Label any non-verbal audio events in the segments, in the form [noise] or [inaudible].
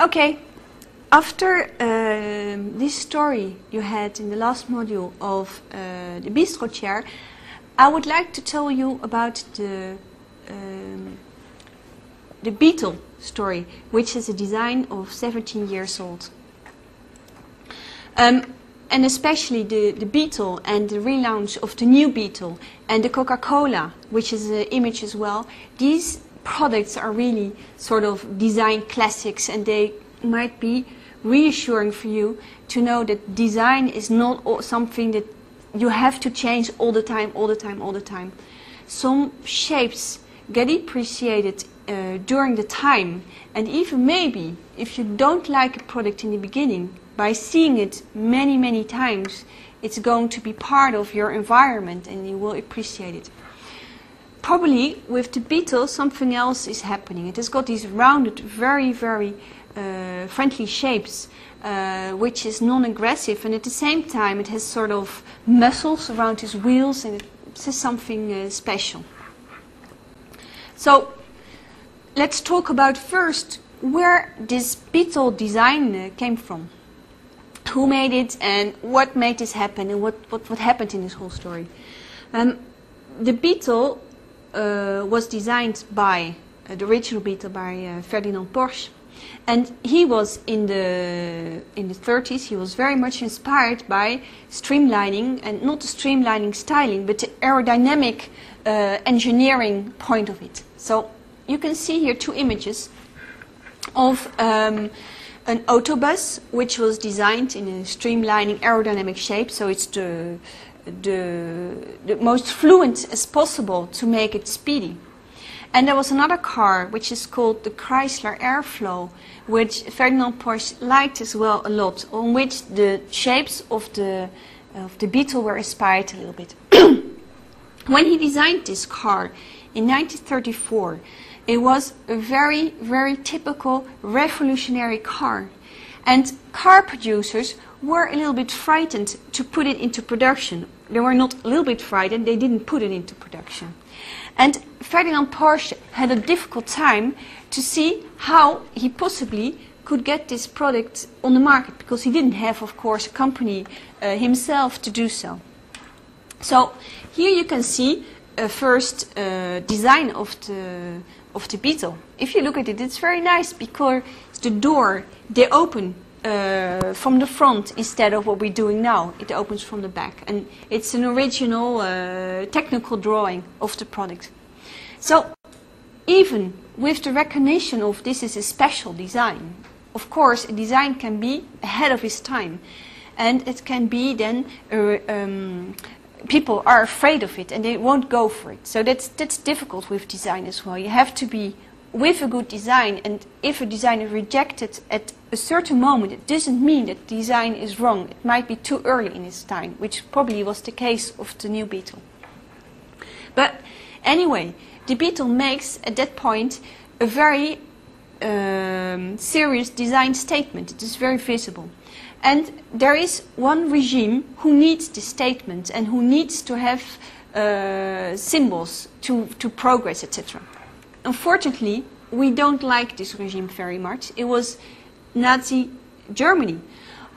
Okay, after um, this story you had in the last module of uh, the bistro chair, I would like to tell you about the um, the Beetle story, which is a design of 17 years old. Um, and especially the, the Beetle and the relaunch of the new Beetle and the Coca-Cola, which is an image as well. These products are really sort of design classics and they might be reassuring for you to know that design is not something that you have to change all the time, all the time, all the time. Some shapes get appreciated uh, during the time and even maybe if you don't like a product in the beginning, by seeing it many, many times, it's going to be part of your environment and you will appreciate it probably with the beetle something else is happening. It has got these rounded, very, very uh, friendly shapes, uh, which is non-aggressive, and at the same time it has sort of muscles around its wheels, and it says something uh, special. So let's talk about first where this beetle design came from. Who made it, and what made this happen, and what, what, what happened in this whole story. Um, the beetle was designed by uh, the original Beetle by uh, Ferdinand Porsche. And he was in the in the 30s. He was very much inspired by streamlining, and not the streamlining styling, but the aerodynamic uh, engineering point of it. So you can see here two images of um, an autobus, which was designed in a streamlining aerodynamic shape. So it's the the, the most fluent as possible to make it speedy. And there was another car which is called the Chrysler Airflow, which Ferdinand Porsche liked as well a lot, on which the shapes of the of the Beetle were inspired a little bit. [clears throat] when he designed this car in 1934, it was a very, very typical revolutionary car. And car producers were a little bit frightened to put it into production. They were not a little bit frightened, they didn't put it into production. And Ferdinand Porsche had a difficult time to see how he possibly could get this product on the market because he didn't have, of course, a company uh, himself to do so. So here you can see a first uh, design of the of the Beetle. If you look at it, it's very nice because the door they open uh, from the front instead of what we're doing now. It opens from the back. And it's an original uh, technical drawing of the product. So even with the recognition of this is a special design, of course a design can be ahead of its time. And it can be then, uh, um, people are afraid of it and they won't go for it. So that's, that's difficult with design as well. You have to be with a good design and if a design is rejected at a certain moment, it doesn't mean that design is wrong. It might be too early in its time, which probably was the case of the new Beetle. But anyway, the Beetle makes at that point a very um, serious design statement. It is very visible. And there is one regime who needs this statement and who needs to have uh, symbols to, to progress, etc. Unfortunately, we don't like this regime very much. It was Nazi Germany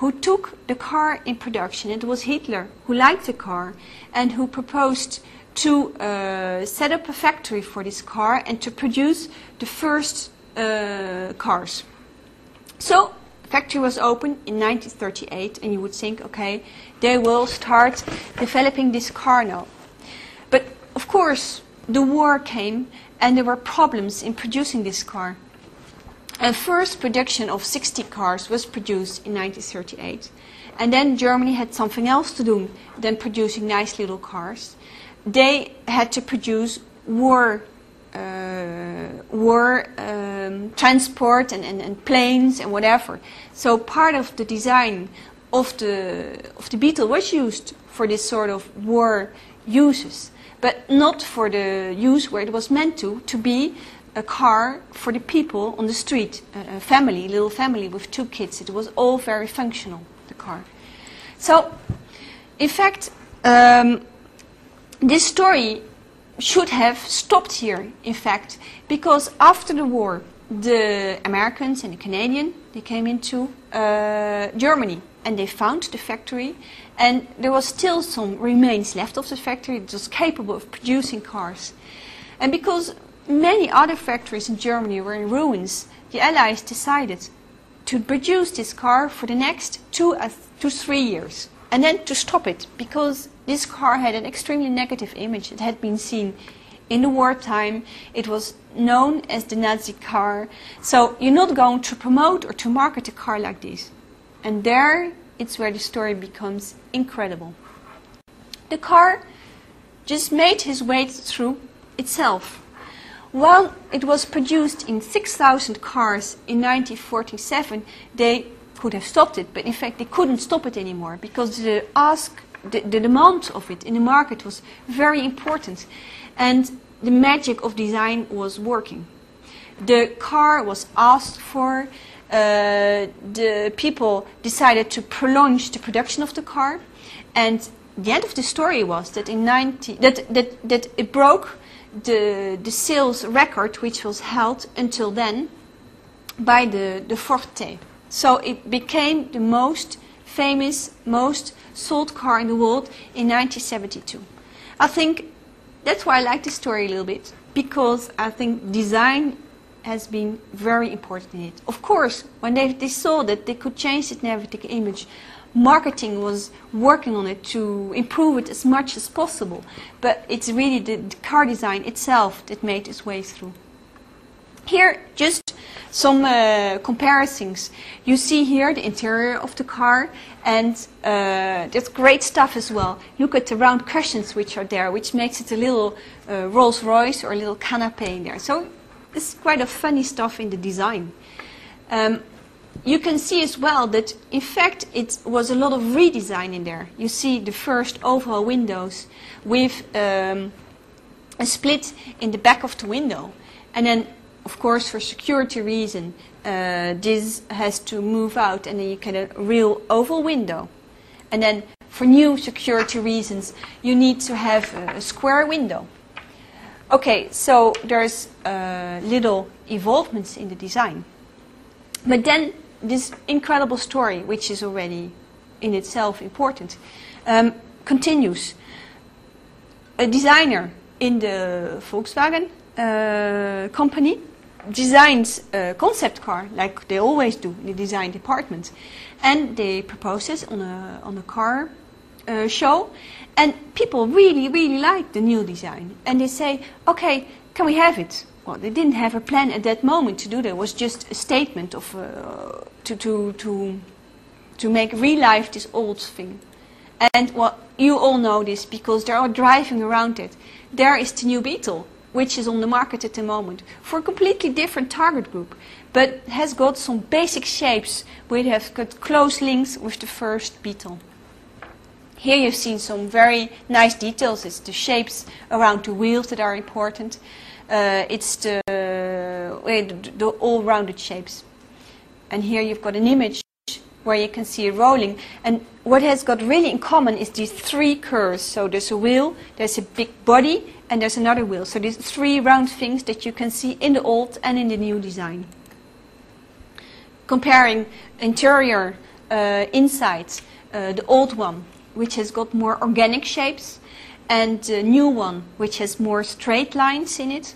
who took the car in production. It was Hitler who liked the car and who proposed to uh, set up a factory for this car and to produce the first uh, cars. So factory was opened in 1938 and you would think, okay, they will start developing this car now. But of course, the war came and there were problems in producing this car. A first production of 60 cars was produced in 1938. And then Germany had something else to do than producing nice little cars. They had to produce war, uh, war um, transport and, and, and planes and whatever. So part of the design of the, of the Beetle was used for this sort of war uses, but not for the use where it was meant to, to be a car for the people on the street, a, a family, little family with two kids. It was all very functional, the car. So, in fact, um, this story should have stopped here, in fact, because after the war, the Americans and the Canadian, they came into uh, Germany and they found the factory and there was still some remains left of the factory that was capable of producing cars. And because many other factories in Germany were in ruins, the Allies decided to produce this car for the next two uh, to three years and then to stop it because this car had an extremely negative image. It had been seen in the wartime. It was known as the Nazi car. So you're not going to promote or to market a car like this. And there it's where the story becomes incredible. The car just made his way through itself. While it was produced in 6,000 cars in 1947, they could have stopped it, but in fact they couldn't stop it anymore because the ask, the, the demand of it in the market was very important, and the magic of design was working. The car was asked for. Uh, the people decided to prolong the production of the car, and the end of the story was that in 90 that that that it broke the the sales record which was held until then by the the Ford T. So it became the most famous, most sold car in the world in 1972. I think that's why I like the story a little bit, because I think design has been very important in it. Of course, when they, they saw that they could change the negative image, marketing was working on it to improve it as much as possible. But it's really the, the car design itself that made its way through. Here, just some uh, comparisons. You see here the interior of the car, and uh, there's great stuff as well. Look at the round cushions which are there, which makes it a little uh, Rolls Royce or a little canapé in there. So it's quite a funny stuff in the design. Um, you can see as well that in fact it was a lot of redesign in there. You see the first oval windows with um, a split in the back of the window. And then of course, for security reason, uh, this has to move out and then you get a real oval window. And then for new security reasons, you need to have a square window. Okay, so there's uh, little evolvements in the design. But then this incredible story, which is already in itself important, um, continues. A designer in the Volkswagen uh, company designs a concept car, like they always do in the design department. And they propose this on a, on a car uh, show. And people really, really like the new design. And they say, okay, can we have it? Well, they didn't have a plan at that moment to do that. It was just a statement of, uh, to, to, to, to make real life this old thing. And well, you all know this because they are driving around it. There is the new Beetle which is on the market at the moment, for a completely different target group, but has got some basic shapes which have got close links with the first beetle. Here you've seen some very nice details. It's the shapes around the wheels that are important. Uh, it's the, uh, the all-rounded shapes. And here you've got an image where you can see it rolling. And what has got really in common is these three curves. So there's a wheel, there's a big body, and there's another wheel. So these three round things that you can see in the old and in the new design. Comparing interior uh, insides, uh, the old one, which has got more organic shapes, and the new one, which has more straight lines in it.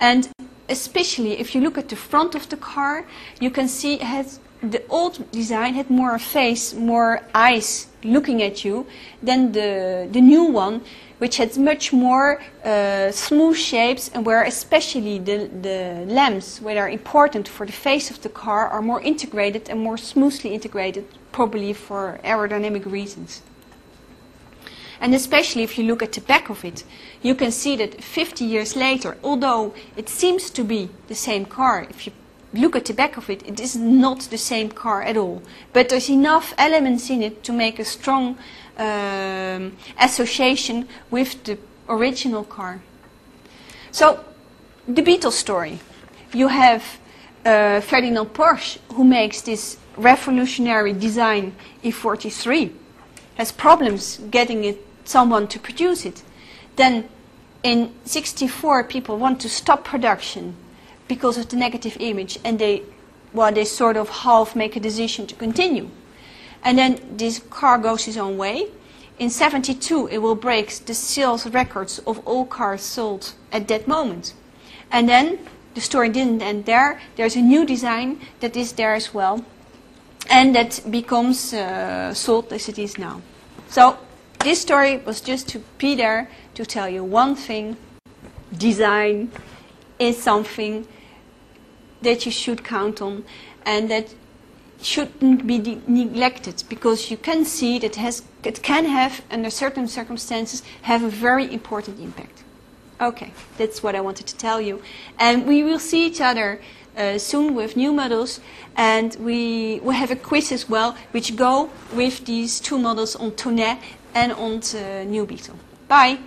And especially if you look at the front of the car, you can see has the old design had more a face, more eyes looking at you than the, the new one, which has much more uh, smooth shapes and where especially the, the lamps, which are important for the face of the car, are more integrated and more smoothly integrated, probably for aerodynamic reasons. And especially if you look at the back of it, you can see that 50 years later, although it seems to be the same car, if you look at the back of it, it is not the same car at all. But there's enough elements in it to make a strong um, association with the original car. So, the Beetle story. You have uh, Ferdinand Porsche, who makes this revolutionary design E43, has problems getting it, someone to produce it. Then, in 64, people want to stop production because of the negative image, and they, well, they sort of half make a decision to continue. And then this car goes his own way. In 72, it will break the sales records of all cars sold at that moment. And then the story didn't end there. There's a new design that is there as well, and that becomes uh, sold as it is now. So this story was just to be there to tell you one thing: design is something that you should count on, and that shouldn't be neglected because you can see that has, it can have, under certain circumstances, have a very important impact. Okay, that's what I wanted to tell you. And we will see each other uh, soon with new models, and we will have a quiz as well, which go with these two models on Thonet and on uh, New Beetle. Bye.